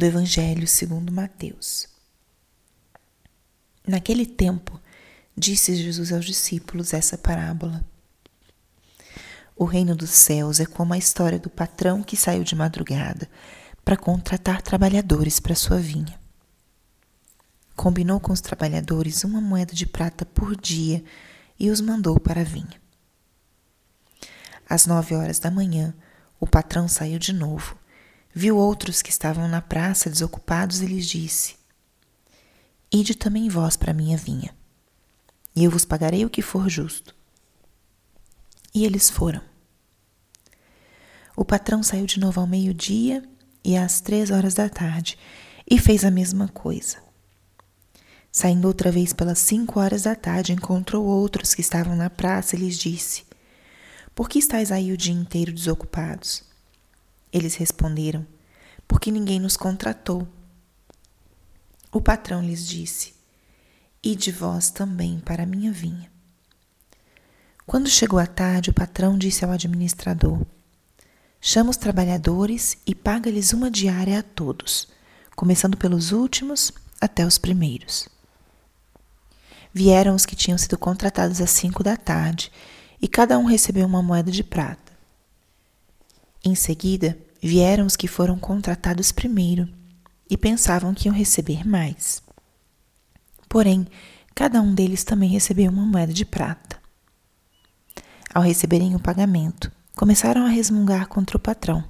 do Evangelho segundo Mateus. Naquele tempo, disse Jesus aos discípulos essa parábola. O reino dos céus é como a história do patrão que saiu de madrugada para contratar trabalhadores para sua vinha. Combinou com os trabalhadores uma moeda de prata por dia e os mandou para a vinha. Às nove horas da manhã, o patrão saiu de novo, viu outros que estavam na praça desocupados e lhes disse: Ide também vós para a minha vinha, e eu vos pagarei o que for justo. E eles foram. O patrão saiu de novo ao meio-dia e às três horas da tarde e fez a mesma coisa. Saindo outra vez pelas cinco horas da tarde, encontrou outros que estavam na praça e lhes disse: Por que estáis aí o dia inteiro desocupados? Eles responderam: Porque ninguém nos contratou. O patrão lhes disse: Ide vós também para a minha vinha. Quando chegou a tarde, o patrão disse ao administrador: Chama os trabalhadores e paga-lhes uma diária a todos, começando pelos últimos até os primeiros. Vieram os que tinham sido contratados às cinco da tarde, e cada um recebeu uma moeda de prata. Em seguida, vieram os que foram contratados primeiro e pensavam que iam receber mais. Porém, cada um deles também recebeu uma moeda de prata. Ao receberem o pagamento, começaram a resmungar contra o patrão.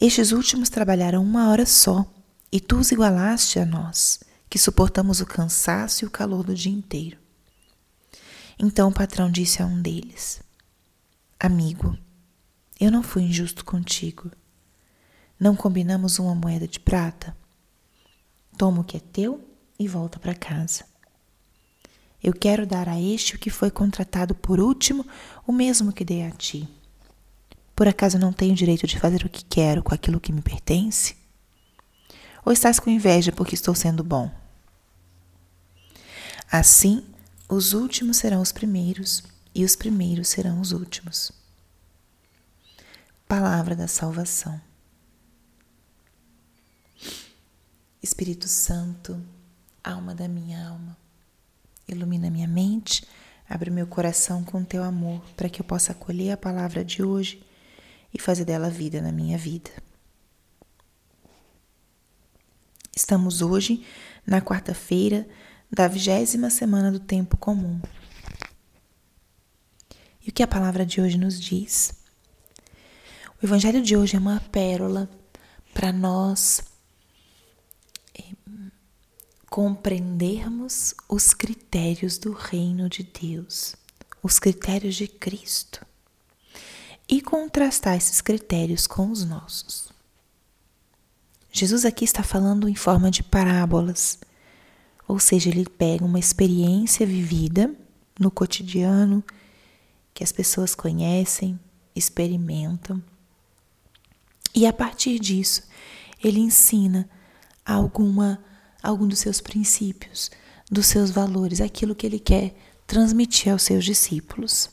Estes últimos trabalharam uma hora só, e tu os igualaste a nós que suportamos o cansaço e o calor do dia inteiro. Então o patrão disse a um deles: Amigo, eu não fui injusto contigo. Não combinamos uma moeda de prata? Toma o que é teu e volta para casa. Eu quero dar a este o que foi contratado por último, o mesmo que dei a ti. Por acaso não tenho direito de fazer o que quero com aquilo que me pertence? Ou estás com inveja porque estou sendo bom? Assim, os últimos serão os primeiros e os primeiros serão os últimos. Palavra da salvação. Espírito Santo, alma da minha alma, ilumina minha mente, abre meu coração com teu amor para que eu possa acolher a palavra de hoje e fazer dela vida na minha vida. Estamos hoje na quarta-feira da vigésima semana do tempo comum. E o que a palavra de hoje nos diz? O evangelho de hoje é uma pérola para nós eh, compreendermos os critérios do reino de Deus, os critérios de Cristo, e contrastar esses critérios com os nossos. Jesus aqui está falando em forma de parábolas ou seja, ele pega uma experiência vivida no cotidiano que as pessoas conhecem, experimentam, e a partir disso ele ensina alguma algum dos seus princípios, dos seus valores, aquilo que ele quer transmitir aos seus discípulos.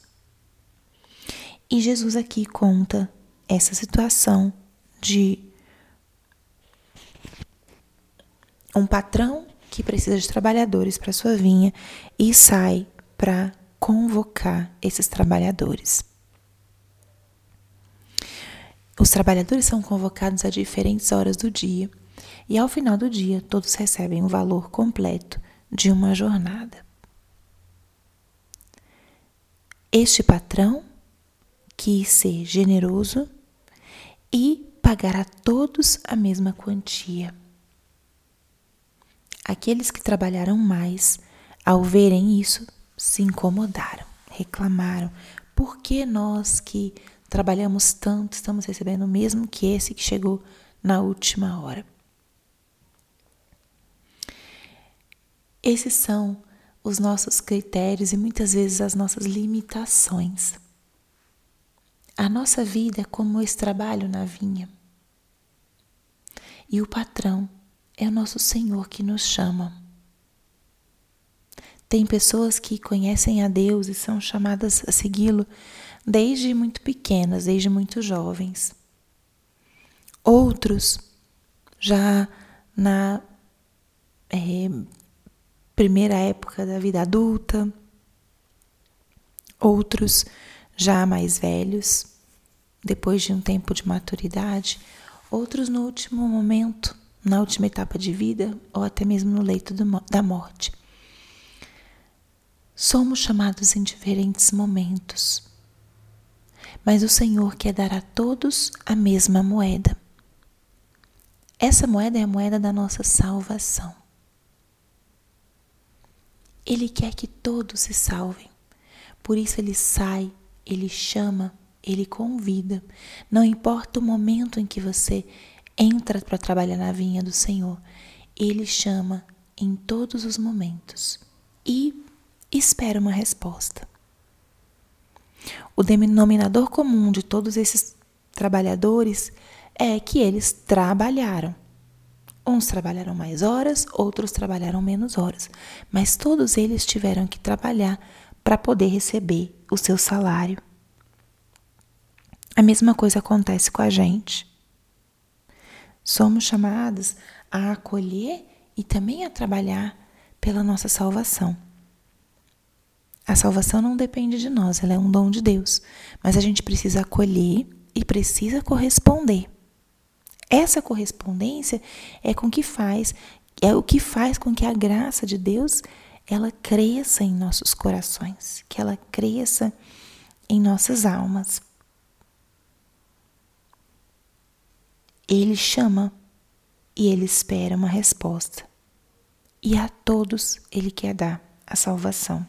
E Jesus aqui conta essa situação de um patrão que precisa de trabalhadores para sua vinha e sai para convocar esses trabalhadores. Os trabalhadores são convocados a diferentes horas do dia e ao final do dia todos recebem o valor completo de uma jornada. Este patrão quis ser generoso e pagar a todos a mesma quantia. Aqueles que trabalharam mais, ao verem isso, se incomodaram, reclamaram. Por que nós que trabalhamos tanto estamos recebendo o mesmo que esse que chegou na última hora? Esses são os nossos critérios e muitas vezes as nossas limitações. A nossa vida é como esse trabalho na vinha. E o patrão é o nosso Senhor que nos chama. Tem pessoas que conhecem a Deus e são chamadas a segui-lo desde muito pequenas, desde muito jovens. Outros já na é, primeira época da vida adulta, outros já mais velhos, depois de um tempo de maturidade, outros no último momento, na última etapa de vida ou até mesmo no leito da morte. Somos chamados em diferentes momentos, mas o Senhor quer dar a todos a mesma moeda. Essa moeda é a moeda da nossa salvação. Ele quer que todos se salvem. Por isso ele sai, ele chama, ele convida. Não importa o momento em que você entra para trabalhar na vinha do Senhor, ele chama em todos os momentos e espera uma resposta. O denominador comum de todos esses trabalhadores é que eles trabalharam. Uns trabalharam mais horas, outros trabalharam menos horas, mas todos eles tiveram que trabalhar para poder receber o seu salário. A mesma coisa acontece com a gente. Somos chamados a acolher e também a trabalhar pela nossa salvação. A salvação não depende de nós, ela é um dom de Deus, mas a gente precisa acolher e precisa corresponder. Essa correspondência é com que faz, é o que faz com que a graça de Deus ela cresça em nossos corações, que ela cresça em nossas almas. Ele chama e ele espera uma resposta. E a todos ele quer dar a salvação.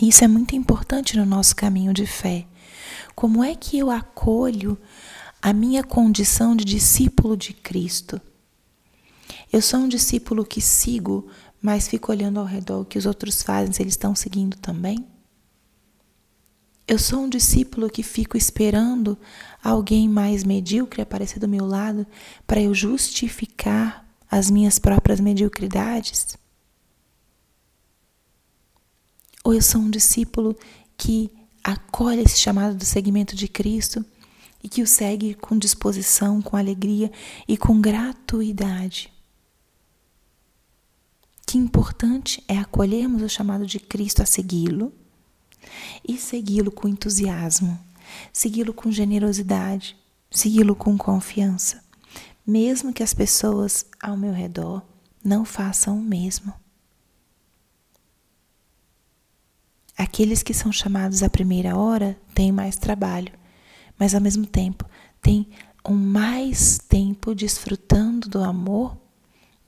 Isso é muito importante no nosso caminho de fé. Como é que eu acolho a minha condição de discípulo de Cristo. Eu sou um discípulo que sigo, mas fico olhando ao redor o que os outros fazem, se eles estão seguindo também. Eu sou um discípulo que fico esperando alguém mais medíocre aparecer do meu lado para eu justificar as minhas próprias mediocridades. Ou eu sou um discípulo que acolhe esse chamado do segmento de Cristo e que o segue com disposição, com alegria e com gratuidade. Que importante é acolhermos o chamado de Cristo a segui-lo e segui-lo com entusiasmo, segui-lo com generosidade, segui-lo com confiança, mesmo que as pessoas ao meu redor não façam o mesmo. Aqueles que são chamados à primeira hora têm mais trabalho, mas ao mesmo tempo tem um mais tempo desfrutando do amor,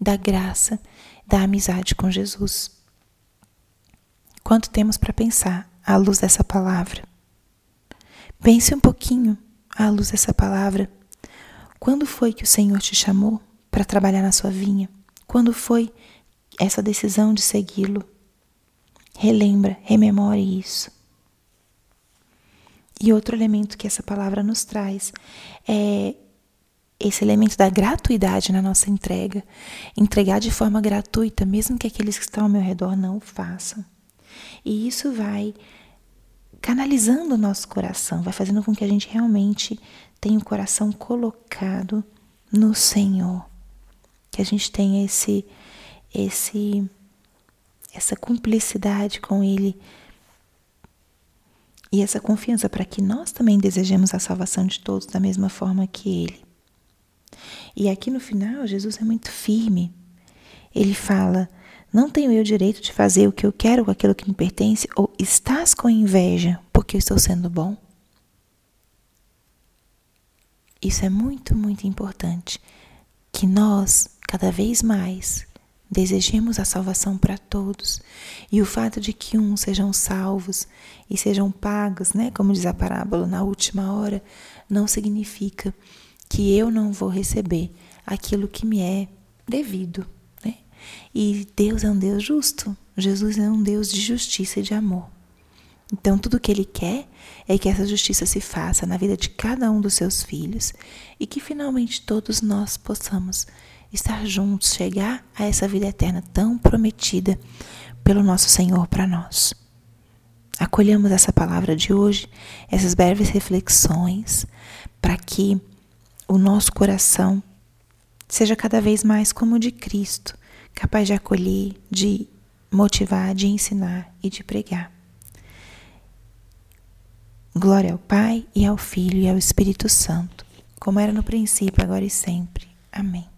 da graça, da amizade com Jesus. Quanto temos para pensar à luz dessa palavra? Pense um pouquinho à luz dessa palavra. Quando foi que o Senhor te chamou para trabalhar na sua vinha? Quando foi essa decisão de segui-lo? Relembra, rememore isso. E outro elemento que essa palavra nos traz é esse elemento da gratuidade na nossa entrega. Entregar de forma gratuita, mesmo que aqueles que estão ao meu redor não o façam. E isso vai canalizando o nosso coração, vai fazendo com que a gente realmente tenha o coração colocado no Senhor. Que a gente tenha esse esse essa cumplicidade com ele e essa confiança para que nós também desejemos a salvação de todos da mesma forma que Ele. E aqui no final, Jesus é muito firme. Ele fala: Não tenho eu direito de fazer o que eu quero com aquilo que me pertence, ou estás com inveja porque eu estou sendo bom? Isso é muito, muito importante. Que nós, cada vez mais, Desejemos a salvação para todos. E o fato de que uns sejam salvos e sejam pagos, né, como diz a parábola, na última hora, não significa que eu não vou receber aquilo que me é devido. Né? E Deus é um Deus justo. Jesus é um Deus de justiça e de amor. Então, tudo que Ele quer é que essa justiça se faça na vida de cada um dos seus filhos e que finalmente todos nós possamos estar juntos, chegar a essa vida eterna tão prometida pelo nosso Senhor para nós. Acolhamos essa palavra de hoje, essas breves reflexões, para que o nosso coração seja cada vez mais como o de Cristo, capaz de acolher, de motivar, de ensinar e de pregar. Glória ao Pai e ao Filho e ao Espírito Santo, como era no princípio, agora e sempre. Amém.